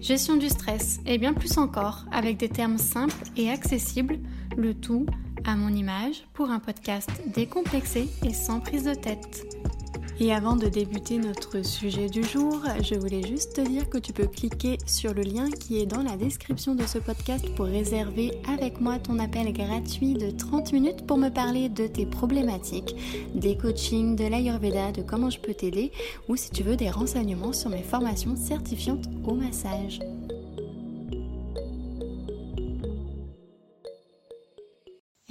gestion du stress et bien plus encore avec des termes simples et accessibles, le tout à mon image pour un podcast décomplexé et sans prise de tête. Et avant de débuter notre sujet du jour, je voulais juste te dire que tu peux cliquer sur le lien qui est dans la description de ce podcast pour réserver avec moi ton appel gratuit de 30 minutes pour me parler de tes problématiques, des coachings, de l'Ayurveda, de comment je peux t'aider ou si tu veux des renseignements sur mes formations certifiantes au massage.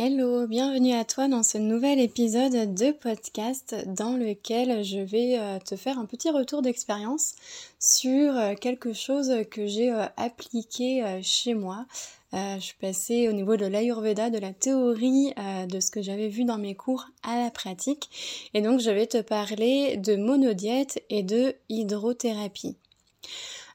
Hello, bienvenue à toi dans ce nouvel épisode de podcast dans lequel je vais euh, te faire un petit retour d'expérience sur euh, quelque chose que j'ai euh, appliqué chez moi. Je suis passée au niveau de l'Ayurveda, de la théorie, de ce que j'avais vu dans mes cours à la pratique. Et donc je vais te parler de monodiète et de hydrothérapie.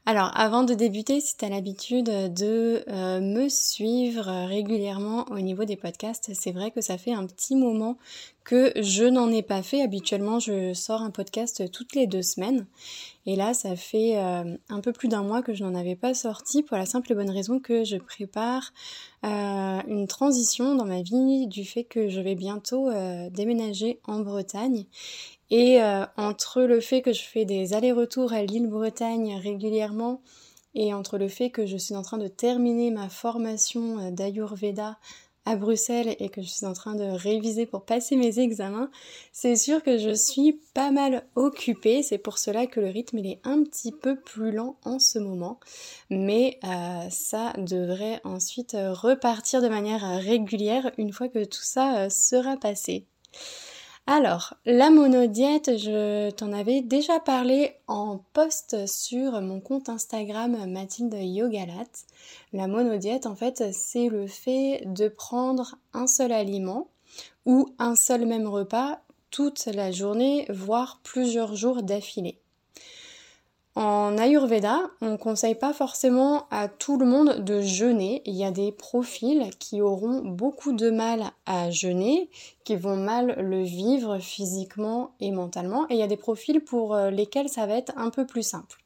Alors avant de débuter, si tu as l'habitude de euh, me suivre régulièrement au niveau des podcasts, c'est vrai que ça fait un petit moment que je n'en ai pas fait. Habituellement, je sors un podcast toutes les deux semaines. Et là, ça fait euh, un peu plus d'un mois que je n'en avais pas sorti pour la simple et bonne raison que je prépare euh, une transition dans ma vie du fait que je vais bientôt déménager en Bretagne et euh, entre le fait que je fais des allers-retours à l'île Bretagne régulièrement et entre le fait que je suis en train de terminer ma formation euh, d'Ayurveda Bruxelles et que je suis en train de réviser pour passer mes examens, c'est sûr que je suis pas mal occupée. C'est pour cela que le rythme il est un petit peu plus lent en ce moment. Mais euh, ça devrait ensuite repartir de manière régulière une fois que tout ça sera passé. Alors, la monodiète, je t'en avais déjà parlé en post sur mon compte Instagram Mathilde Yogalat. La monodiète, en fait, c'est le fait de prendre un seul aliment ou un seul même repas toute la journée, voire plusieurs jours d'affilée. En Ayurveda, on ne conseille pas forcément à tout le monde de jeûner. Il y a des profils qui auront beaucoup de mal à jeûner, qui vont mal le vivre physiquement et mentalement. Et il y a des profils pour euh, lesquels ça va être un peu plus simple.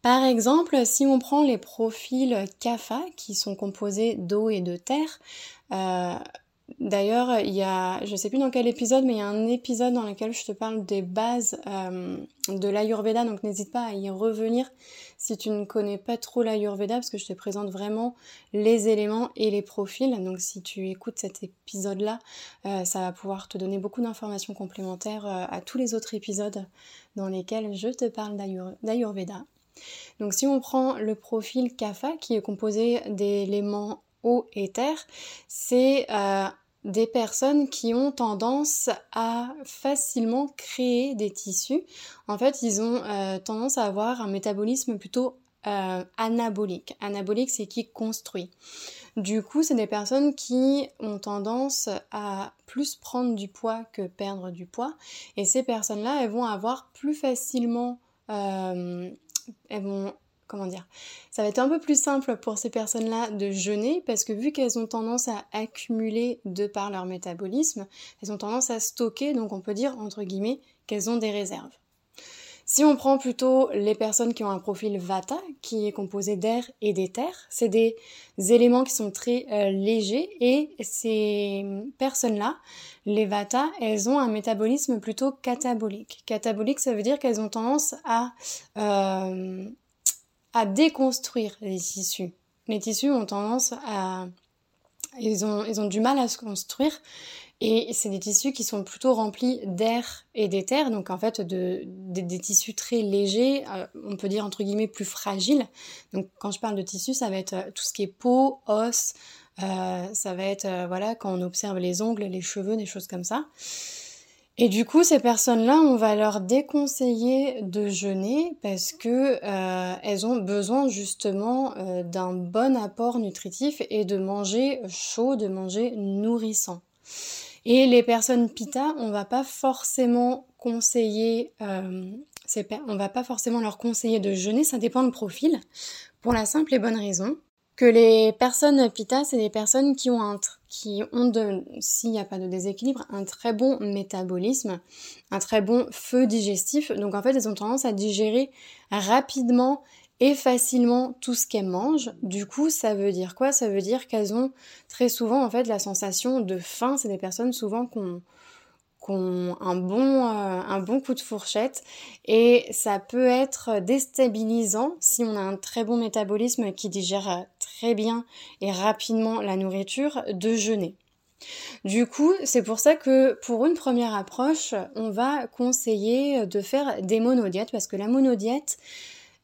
Par exemple, si on prend les profils kapha, qui sont composés d'eau et de terre, euh, D'ailleurs, il y a, je sais plus dans quel épisode, mais il y a un épisode dans lequel je te parle des bases euh, de l'Ayurveda, donc n'hésite pas à y revenir si tu ne connais pas trop l'Ayurveda, parce que je te présente vraiment les éléments et les profils. Donc si tu écoutes cet épisode-là, euh, ça va pouvoir te donner beaucoup d'informations complémentaires euh, à tous les autres épisodes dans lesquels je te parle d'Ayurveda. Donc si on prend le profil Kapha, qui est composé d'éléments eau et terre, c'est des personnes qui ont tendance à facilement créer des tissus. En fait, ils ont euh, tendance à avoir un métabolisme plutôt euh, anabolique. Anabolique, c'est qui construit. Du coup, c'est des personnes qui ont tendance à plus prendre du poids que perdre du poids. Et ces personnes-là, elles vont avoir plus facilement... Euh, elles vont comment dire, ça va être un peu plus simple pour ces personnes-là de jeûner parce que vu qu'elles ont tendance à accumuler de par leur métabolisme, elles ont tendance à stocker, donc on peut dire entre guillemets qu'elles ont des réserves. Si on prend plutôt les personnes qui ont un profil Vata, qui est composé d'air et d'éther, c'est des éléments qui sont très euh, légers et ces personnes-là, les Vata, elles ont un métabolisme plutôt catabolique. Catabolique, ça veut dire qu'elles ont tendance à euh, à déconstruire les tissus. Les tissus ont tendance à... Ils ont, ils ont du mal à se construire et c'est des tissus qui sont plutôt remplis d'air et d'éther, donc en fait de, des tissus très légers, euh, on peut dire entre guillemets plus fragiles. Donc quand je parle de tissus, ça va être euh, tout ce qui est peau, os, euh, ça va être voilà quand on observe les ongles, les cheveux, des choses comme ça. Et du coup, ces personnes-là, on va leur déconseiller de jeûner parce que euh, elles ont besoin justement euh, d'un bon apport nutritif et de manger chaud, de manger nourrissant. Et les personnes pita, on va pas forcément conseiller, euh, on va pas forcément leur conseiller de jeûner, ça dépend du profil, pour la simple et bonne raison que les personnes pita, c'est des personnes qui ont un qui ont de, s'il n'y a pas de déséquilibre, un très bon métabolisme, un très bon feu digestif. Donc en fait, elles ont tendance à digérer rapidement et facilement tout ce qu'elles mangent. Du coup, ça veut dire quoi? Ça veut dire qu'elles ont très souvent en fait la sensation de faim. C'est des personnes souvent qu'on ont un bon, euh, un bon coup de fourchette et ça peut être déstabilisant si on a un très bon métabolisme qui digère bien et rapidement la nourriture de jeûner. Du coup, c'est pour ça que pour une première approche, on va conseiller de faire des monodiètes parce que la monodiète,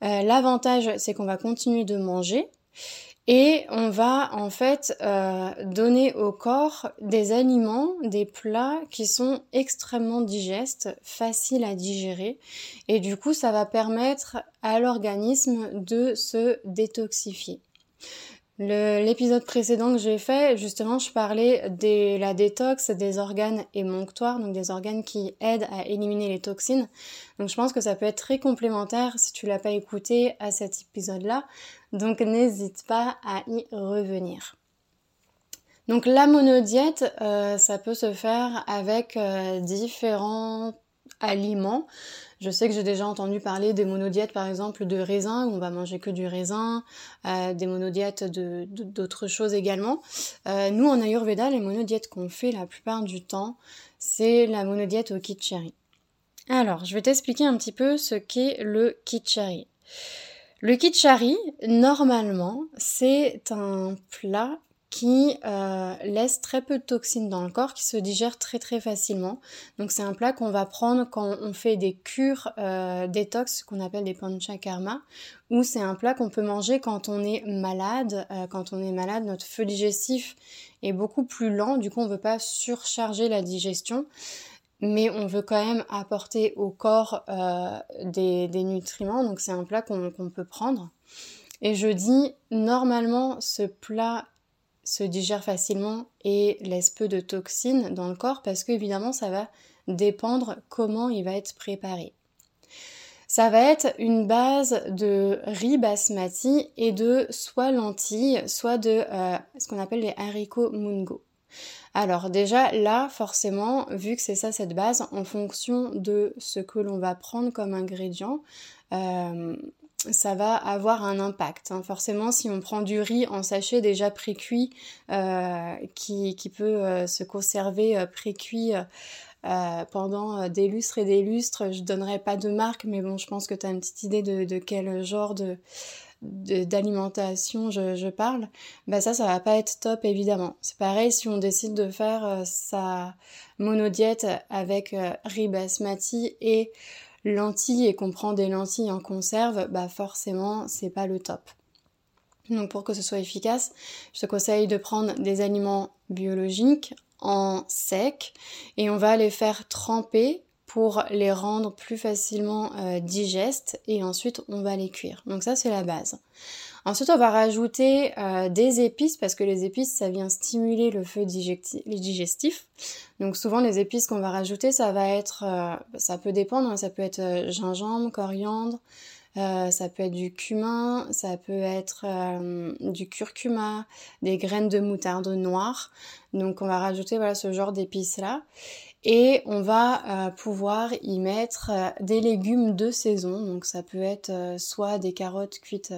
euh, l'avantage c'est qu'on va continuer de manger et on va en fait euh, donner au corps des aliments, des plats qui sont extrêmement digestes, faciles à digérer. Et du coup, ça va permettre à l'organisme de se détoxifier. L'épisode précédent que j'ai fait, justement, je parlais de la détox des organes émonctoires, donc des organes qui aident à éliminer les toxines. Donc je pense que ça peut être très complémentaire si tu l'as pas écouté à cet épisode-là. Donc n'hésite pas à y revenir. Donc la monodiète, euh, ça peut se faire avec euh, différents aliments. Je sais que j'ai déjà entendu parler des monodiètes par exemple de raisin, où on va manger que du raisin, euh, des monodiètes d'autres choses également. Euh, nous en Ayurveda, les monodiètes qu'on fait la plupart du temps, c'est la monodiète au kitchari. Alors, je vais t'expliquer un petit peu ce qu'est le kitchari. Le kitchari, normalement, c'est un plat qui euh, laisse très peu de toxines dans le corps, qui se digère très très facilement. Donc c'est un plat qu'on va prendre quand on fait des cures euh, détox, qu'on appelle des panchakarma, ou c'est un plat qu'on peut manger quand on est malade. Euh, quand on est malade, notre feu digestif est beaucoup plus lent, du coup on ne veut pas surcharger la digestion. Mais on veut quand même apporter au corps euh, des, des, nutriments, donc c'est un plat qu'on peut prendre. Et je dis, normalement, ce plat se digère facilement et laisse peu de toxines dans le corps parce que évidemment ça va dépendre comment il va être préparé. Ça va être une base de riz basmati et de soit lentilles, soit de euh, ce qu'on appelle les haricots mungo. Alors déjà là, forcément, vu que c'est ça cette base, en fonction de ce que l'on va prendre comme ingrédient, euh, ça va avoir un impact. Hein. Forcément, si on prend du riz en sachet déjà pré-cuit, euh, qui, peut euh, se conserver euh, pré-cuit pendant des lustres et des lustres, je donnerai pas de marque, mais bon, je pense que tu as une petite idée de, quel genre de d'alimentation je, parle, bah ça, ça va pas être top évidemment. C'est pareil si on décide de faire sa monodiète avec riz basmati et lentilles et qu'on prend des lentilles en conserve, bah forcément c'est pas le top. Donc pour que ce soit efficace, je te conseille de prendre des aliments biologiques en sec et on va les faire tremper pour les rendre plus facilement euh, digestes et ensuite on va les cuire. Donc ça c'est la base. Ensuite, on va rajouter euh, des épices parce que les épices, ça vient stimuler le feu digestif. Donc souvent, les épices qu'on va rajouter, ça va être, euh, ça peut dépendre, hein. ça peut être euh, gingembre, coriandre, ça peut être du cumin, ça peut être du curcuma, des graines de moutarde noire. Donc on va rajouter voilà ce genre d'épices là et on va pouvoir y mettre des légumes de saison. Donc ça peut être soit des carottes cuites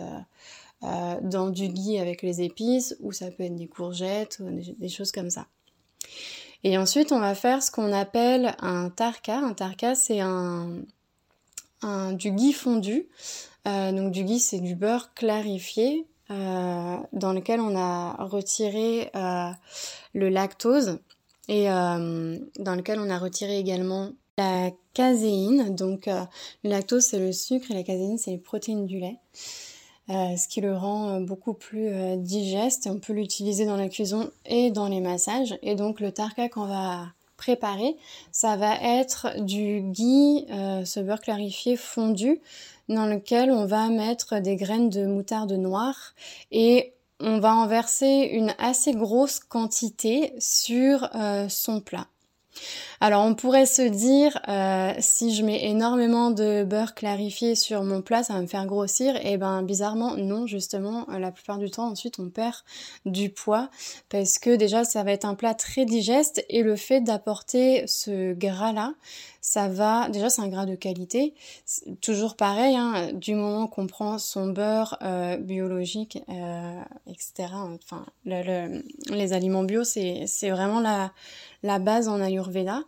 euh, dans du ghee avec les épices, ou ça peut être des courgettes, ou des, choses comme ça. Et ensuite, on va faire ce qu'on appelle un tarka. Un tarka, c'est un, du ghee fondu. Euh, donc du ghee, c'est du beurre clarifié euh, dans lequel on a retiré le lactose et dans lequel on a retiré également la caséine. Donc le lactose, c'est le sucre et la caséine, c'est les protéines du lait. Euh, ce qui le rend euh, beaucoup plus euh, digeste. On peut l'utiliser dans la cuisson et dans les massages. Et donc le tarka qu'on va préparer, ça va être du ghee, ce beurre clarifié fondu, dans lequel on va mettre des graines de moutarde noire et on va en verser une assez grosse quantité sur son plat. Alors on pourrait se dire, euh, si je mets énormément de beurre clarifié sur mon plat, ça va me faire grossir. Et eh ben bizarrement, non, justement, euh, la plupart du temps, ensuite on perd du poids parce que déjà ça va être un plat très digeste et le fait d'apporter ce gras-là, ça va, déjà c'est un gras de qualité, toujours pareil, hein, du moment qu'on prend son beurre euh, biologique, etc. Enfin, les aliments bio, c'est vraiment la, la base en Ayurveda.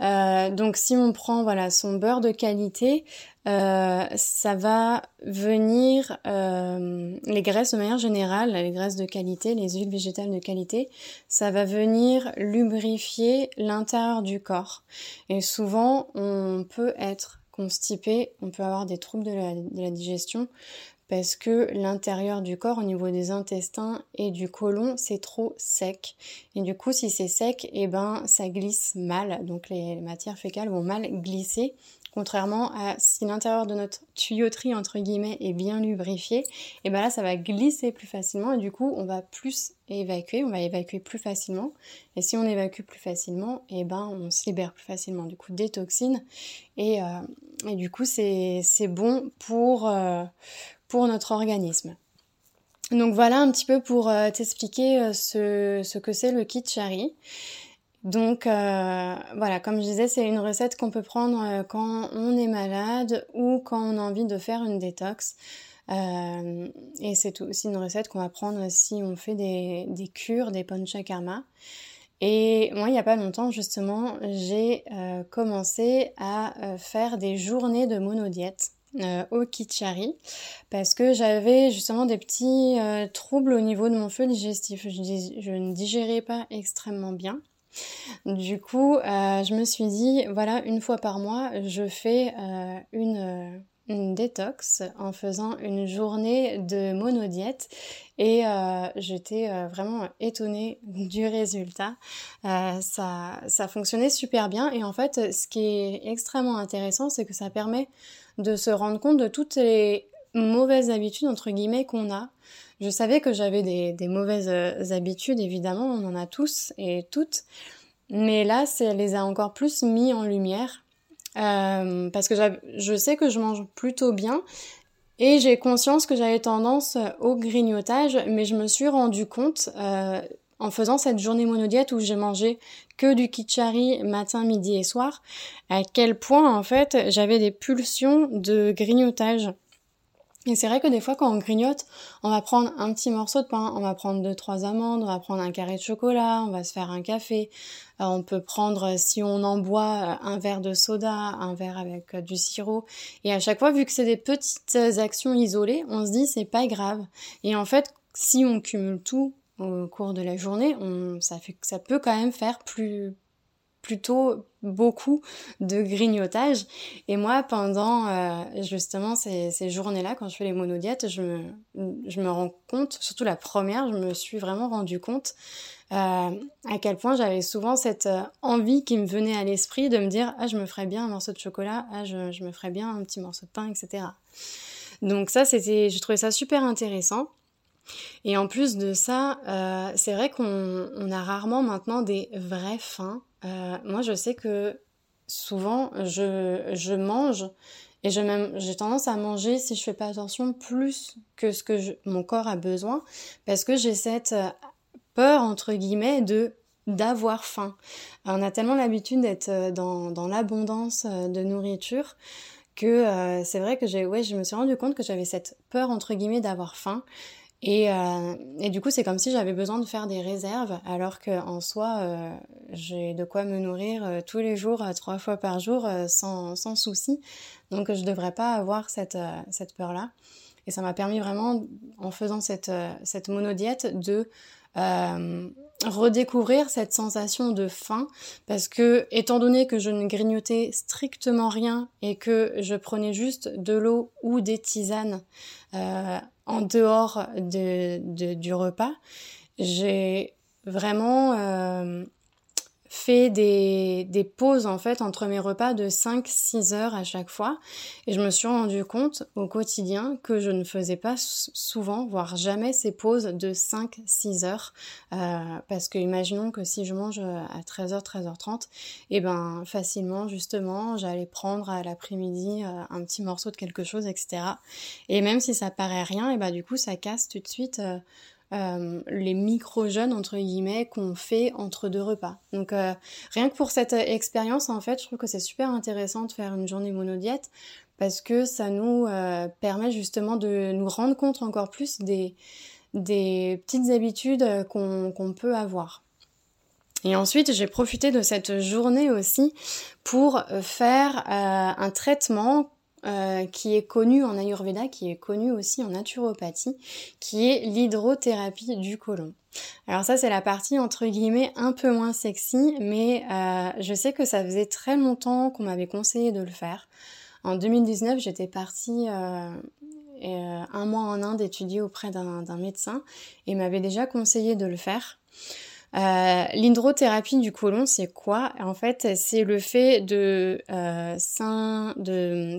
Euh, donc si on prend voilà son beurre de qualité, euh, ça va venir euh, les graisses de manière générale, les graisses de qualité, les huiles végétales de qualité, ça va venir lubrifier l'intérieur du corps. Et souvent on peut être constipé, on peut avoir des troubles de la, de la digestion parce que l'intérieur du corps au niveau des intestins et du côlon c'est trop sec. Et du coup si c'est sec et eh ben ça glisse mal. Donc les matières fécales vont mal glisser. Contrairement à si l'intérieur de notre tuyauterie entre guillemets est bien lubrifié et eh ben là ça va glisser plus facilement et du coup on va plus évacuer. On va évacuer plus facilement. Et si on évacue plus facilement et eh ben on se libère plus facilement du coup des toxines. Et, euh, et du coup c'est bon pour euh, notre organisme. Donc voilà un petit peu pour euh, t'expliquer euh, ce, que c'est le kitchari. Donc euh, voilà, comme je disais, c'est une recette qu'on peut prendre quand on est malade ou quand on a envie de faire une détox. et c'est aussi une recette qu'on va prendre si on fait des, cures, des panchakarma. Et moi, il n'y a pas longtemps, justement, j'ai commencé à faire des journées de monodiète. Euh, au Kichari parce que j'avais justement des petits euh, troubles au niveau de mon feu digestif. Je, ne digérais pas extrêmement bien. Du coup, euh, je me suis dit, voilà, une fois par mois, je fais une, une détox en faisant une journée de monodiète et j'étais vraiment étonnée du résultat. ça, ça fonctionnait super bien et en fait ce qui est extrêmement intéressant c'est que ça permet de se rendre compte de toutes les mauvaises habitudes entre guillemets qu'on a. Je savais que j'avais des, mauvaises euh, habitudes, évidemment, on en a tous et toutes, mais là, ça les a encore plus mis en lumière euh, parce que je sais que je mange plutôt bien et j'ai conscience que j'avais tendance au grignotage, mais je me suis rendu compte euh, en faisant cette journée monodiète où j'ai mangé que du kitchari matin, midi et soir, à quel point en fait j'avais des pulsions de grignotage. Et c'est vrai que des fois quand on grignote, on va prendre un petit morceau de pain, on va prendre deux trois amandes, on va prendre un carré de chocolat, on va se faire un café, euh, on peut prendre si on en boit un verre de soda, un verre avec euh, du sirop. Et à chaque fois, vu que c'est des petites actions isolées, on se dit c'est pas grave. Et en fait, si on cumule tout, au cours de la journée, on, ça, fait, ça peut quand même faire plus plutôt beaucoup de grignotage. Et moi, pendant euh, justement ces, ces journées-là, quand je fais les monodiètes, je me, je me rends compte, surtout la première, je me suis vraiment rendu compte euh, à quel point j'avais souvent cette euh, envie qui me venait à l'esprit de me dire ah je me ferais bien un morceau de chocolat, ah je, je me ferais bien un petit morceau de pain, etc. Donc ça c'était, je trouvais ça super intéressant. Et en plus de ça, euh, c'est vrai qu'on a rarement maintenant des vraies faims. Euh, moi, je sais que souvent, je, mange et j'ai tendance à manger, si je fais pas attention, plus que ce que mon corps a besoin, parce que j'ai cette euh, peur, entre guillemets, de d'avoir faim. On a tellement l'habitude d'être dans, dans l'abondance de nourriture que c'est vrai que j'ai ouais, je me suis rendu compte que j'avais cette peur entre guillemets d'avoir faim et, euh, et, du coup, c'est comme si j'avais besoin de faire des réserves, alors qu'en soi, euh, j'ai de quoi me nourrir euh, tous les jours, trois fois par jour, sans, sans souci. Donc, je ne devrais pas avoir cette, cette peur-là. Et ça m'a permis vraiment, en faisant cette, cette monodiète, de redécouvrir cette sensation de faim parce que étant donné que je ne grignotais strictement rien et que je prenais juste de l'eau ou des tisanes euh, en dehors de, du repas, j'ai vraiment euh, fait des, des pauses en fait entre mes repas de 5-6 heures à chaque fois et je me suis rendu compte au quotidien que je ne faisais pas souvent, voire jamais ces pauses de 5-6 heures euh, parce que imaginons que si je mange à 13h, 13h30, et ben facilement justement j'allais prendre à l'après-midi euh, un petit morceau de quelque chose, etc. Et même si ça paraît rien, et ben du coup ça casse tout de suite euh, euh, les micro-jeûnes entre guillemets qu'on fait entre deux repas. Donc euh, rien que pour cette expérience en fait, je trouve que c'est super intéressant de faire une journée monodiète parce que ça nous euh, permet justement de nous rendre compte encore plus des, des petites habitudes qu'on peut avoir. Et ensuite, j'ai profité de cette journée aussi pour faire un traitement euh, qui est connu en Ayurveda, qui est connu aussi en naturopathie, qui est l'hydrothérapie du côlon. Alors ça c'est la partie entre guillemets un peu moins sexy, mais euh, je sais que ça faisait très longtemps qu'on m'avait conseillé de le faire. En 2019 j'étais partie euh, un mois en Inde étudier auprès d'un médecin et m'avait déjà conseillé de le faire. Euh, L'hydrothérapie du côlon, c'est quoi? En fait, c'est le fait de euh,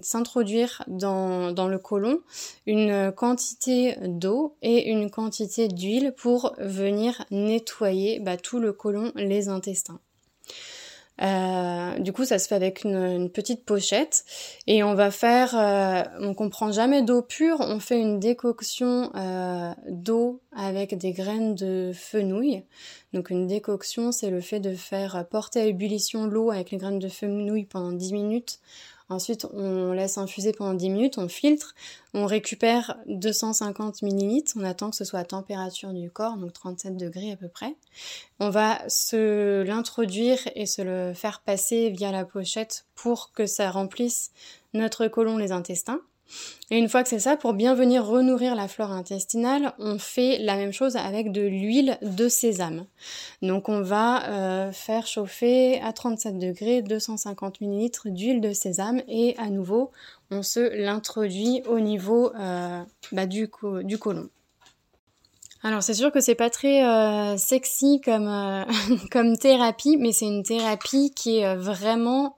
s'introduire dans, le côlon une quantité d'eau et une quantité d'huile pour venir nettoyer bah, tout le côlon, les intestins. Euh, du coup, ça se fait avec une, petite pochette et on va faire, euh, on comprend jamais d'eau pure, on fait une décoction euh, d'eau avec des graines de fenouil. Donc une décoction, c'est le fait de faire porter à ébullition l'eau avec les graines de fenouil pendant 10 minutes Ensuite, on laisse infuser pendant 10 minutes, on filtre, on récupère 250 ml, on attend que ce soit à température du corps, donc 37 degrés à peu près. On va se l'introduire et se le faire passer via la pochette pour que ça remplisse notre côlon, les intestins. Et une fois que c'est ça, pour bien venir renourrir la flore intestinale, on fait la même chose avec de l'huile de sésame. Donc on va euh, faire chauffer à 37 degrés 250 ml d'huile de sésame et à nouveau on se l'introduit au niveau euh, bah, du, côlon. Alors c'est sûr que c'est pas très euh, sexy comme, comme thérapie, mais c'est une thérapie qui est vraiment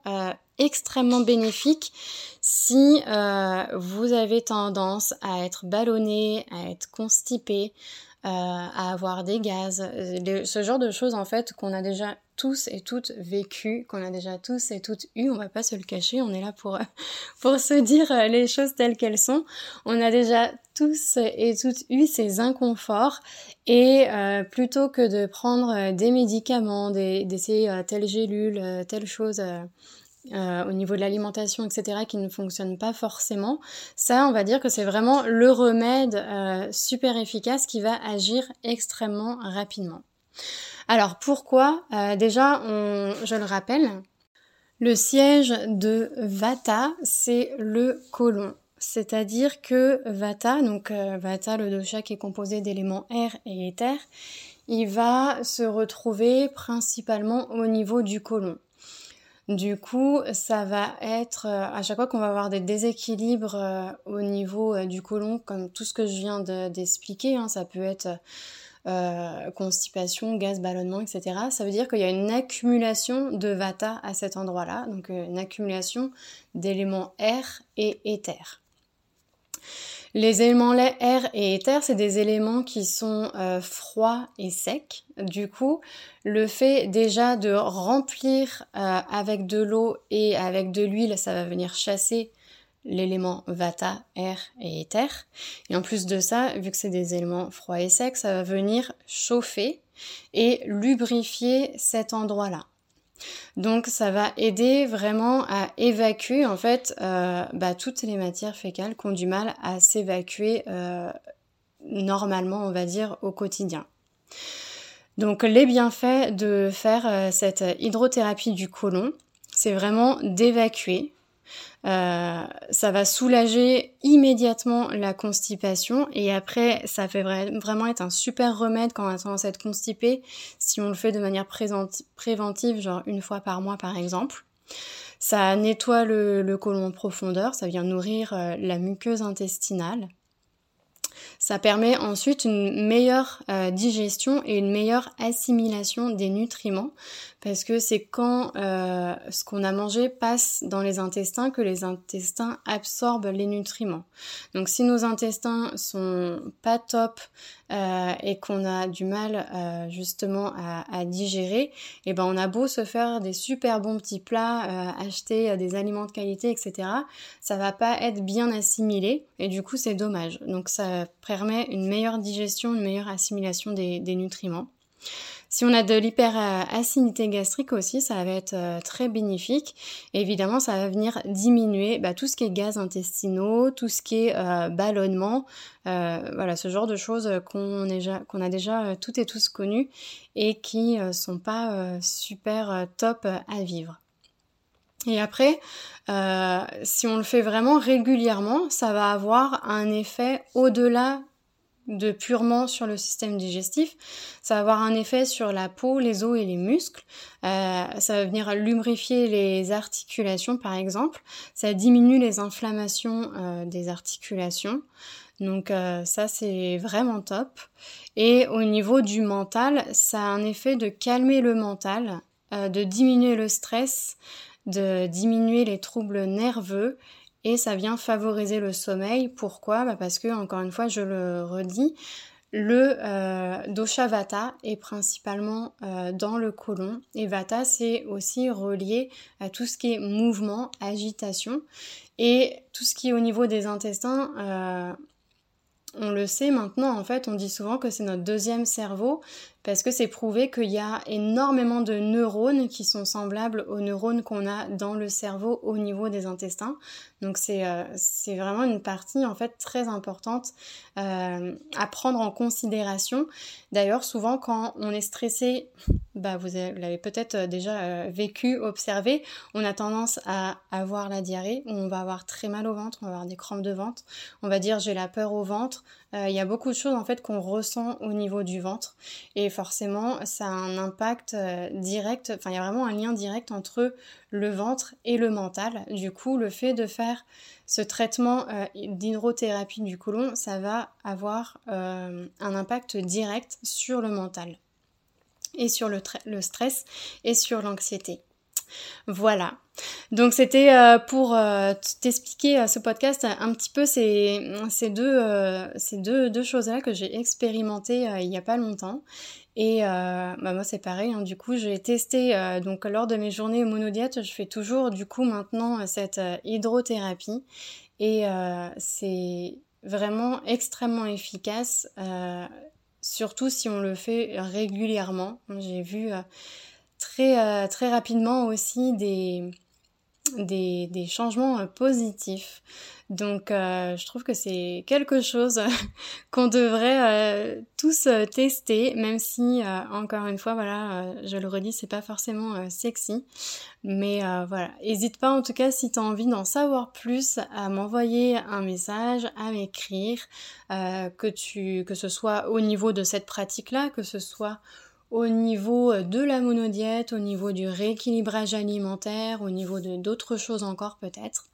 extrêmement bénéfique si euh, vous avez tendance à être ballonné, à être constipé, euh, à avoir des gaz, ce genre de choses en fait qu'on a déjà tous et toutes vécu, qu'on a déjà tous et toutes eu, on va pas se le cacher, on est là pour, pour se dire les choses telles qu'elles sont. On a déjà tous et toutes eu ces inconforts et euh, plutôt que de prendre des médicaments, d'essayer telle gélule, telle chose euh, au niveau de l'alimentation, etc., qui ne fonctionne pas forcément. Ça, on va dire que c'est vraiment le remède euh, super efficace qui va agir extrêmement rapidement. Alors pourquoi? Euh, Déjà, je le rappelle, le siège de Vata, c'est le côlon. C'est-à-dire que Vata, donc Vata, le dosha qui est composé d'éléments air et éther, il va se retrouver principalement au niveau du côlon. Du coup, ça va être euh, à chaque fois qu'on va avoir des déséquilibres euh, au niveau euh, du côlon, comme tout ce que je viens d'expliquer, hein, ça peut être constipation, gaz, ballonnement, etc. Ça veut dire qu'il y a une accumulation de vata à cet endroit-là, donc une accumulation d'éléments air et éther. Les éléments air et éther, c'est des éléments qui sont euh, froids et secs. Du coup, le fait déjà de remplir euh, avec de l'eau et avec de l'huile, ça va venir chasser l'élément vata, air et éther. Et en plus de ça, vu que c'est des éléments froids et secs, ça va venir chauffer et lubrifier cet endroit-là. Donc ça va aider vraiment à évacuer en fait euh, bah, toutes les matières fécales qui ont du mal à s'évacuer euh, normalement on va dire au quotidien. Donc les bienfaits de faire euh, cette hydrothérapie du côlon, c'est vraiment d'évacuer, euh, ça va soulager immédiatement la constipation et après ça fait vraiment être un super remède quand on a tendance à être constipé si on le fait de manière préventive, genre une fois par mois par exemple. Ça nettoie le, côlon en profondeur, ça vient nourrir euh, la muqueuse intestinale. Ça permet ensuite une meilleure euh, digestion et une meilleure assimilation des nutriments parce que c'est quand euh, ce qu'on a mangé passe dans les intestins que les intestins absorbent les nutriments. Donc si nos intestins sont pas top euh, et qu'on a du mal euh, justement à, digérer, et eh ben on a beau se faire des super bons petits plats, acheter des aliments de qualité, etc. Ça va pas être bien assimilé et du coup c'est dommage. Donc ça permet une meilleure digestion, une meilleure assimilation des, des nutriments. Si on a de l'hyperacidité gastrique aussi, ça va être euh, très bénéfique. évidemment, ça va venir diminuer bah, tout ce qui est gaz intestinaux, tout ce qui est euh, ballonnement, euh, voilà, ce genre de choses qu'on a déjà toutes et tous connues et qui sont pas super top à vivre. Et après, si on le fait vraiment régulièrement, ça va avoir un effet au-delà de purement sur le système digestif. Ça va avoir un effet sur la peau, les os et les muscles. Euh, ça va venir lubrifier les articulations par exemple. Ça diminue les inflammations euh, des articulations. Donc euh, ça c'est vraiment top. Et au niveau du mental, ça a un effet de calmer le mental, de diminuer le stress, de diminuer les troubles nerveux et ça vient favoriser le sommeil. Pourquoi? Bah Parce que, encore une fois, je le redis, le euh, dosha vata est principalement euh, dans le côlon et vata c'est aussi relié à tout ce qui est mouvement, agitation et tout ce qui est au niveau des intestins. Euh, on le sait maintenant, en fait, on dit souvent que c'est notre deuxième cerveau parce que c'est prouvé qu'il y a énormément de neurones qui sont semblables aux neurones qu'on a dans le cerveau au niveau des intestins. Donc c'est euh, vraiment une partie en fait très importante euh, à prendre en considération. D'ailleurs, souvent quand on est stressé, bah, vous l'avez peut-être euh, déjà vécu, observé, on a tendance à avoir la diarrhée, on va avoir très mal au ventre, on va avoir des crampes de ventre, on va dire j'ai la peur au ventre. Il y a beaucoup de choses en fait qu'on ressent au niveau du ventre et forcément ça a un impact direct, enfin il y a vraiment un lien direct entre le ventre et le mental. Du coup, le fait de faire ce traitement euh, d'hydrothérapie du côlon, ça va avoir euh, un impact direct sur le mental et sur le, stress et sur l'anxiété. Voilà. Donc c'était euh, pour t'expliquer ce podcast un petit peu ces, deux, choses-là que j'ai expérimentées il n'y a pas longtemps et euh, bah moi c'est pareil, hein. du coup j'ai testé, euh, donc lors de mes journées monodiète, je fais toujours du coup maintenant cette euh, hydrothérapie et c'est vraiment extrêmement efficace, surtout si on le fait régulièrement. J'ai vu très, très rapidement aussi des, des, des changements positifs. Donc euh, je trouve que c'est quelque chose qu'on devrait euh, tous euh, tester, même si encore une fois, voilà, je le redis, c'est pas forcément sexy. Mais voilà, n'hésite pas en tout cas si tu as envie d'en savoir plus à m'envoyer un message, à m'écrire, que tu que ce soit au niveau de cette pratique-là, que ce soit au niveau de la monodiète, au niveau du rééquilibrage alimentaire, au niveau de d'autres choses encore peut-être.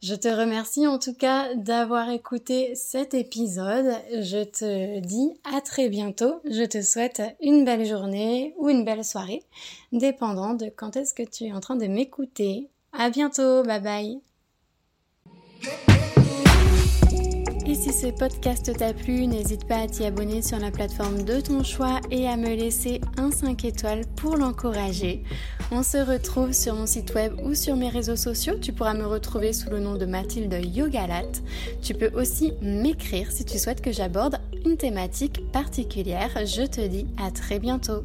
Je te remercie en tout cas d'avoir écouté cet épisode. Je te dis à très bientôt. Je te souhaite une belle journée ou une belle soirée, dépendant de quand est-ce que tu es en train de m'écouter. À bientôt, bye bye. Et si ce podcast t'a plu, n'hésite pas à t'y abonner sur la plateforme de ton choix et à me laisser un 5 étoiles pour l'encourager. On se retrouve sur mon site web ou sur mes réseaux sociaux. Tu pourras me retrouver sous le nom de Mathilde Yogalat. Tu peux aussi m'écrire si tu souhaites que j'aborde une thématique particulière. Je te dis à très bientôt.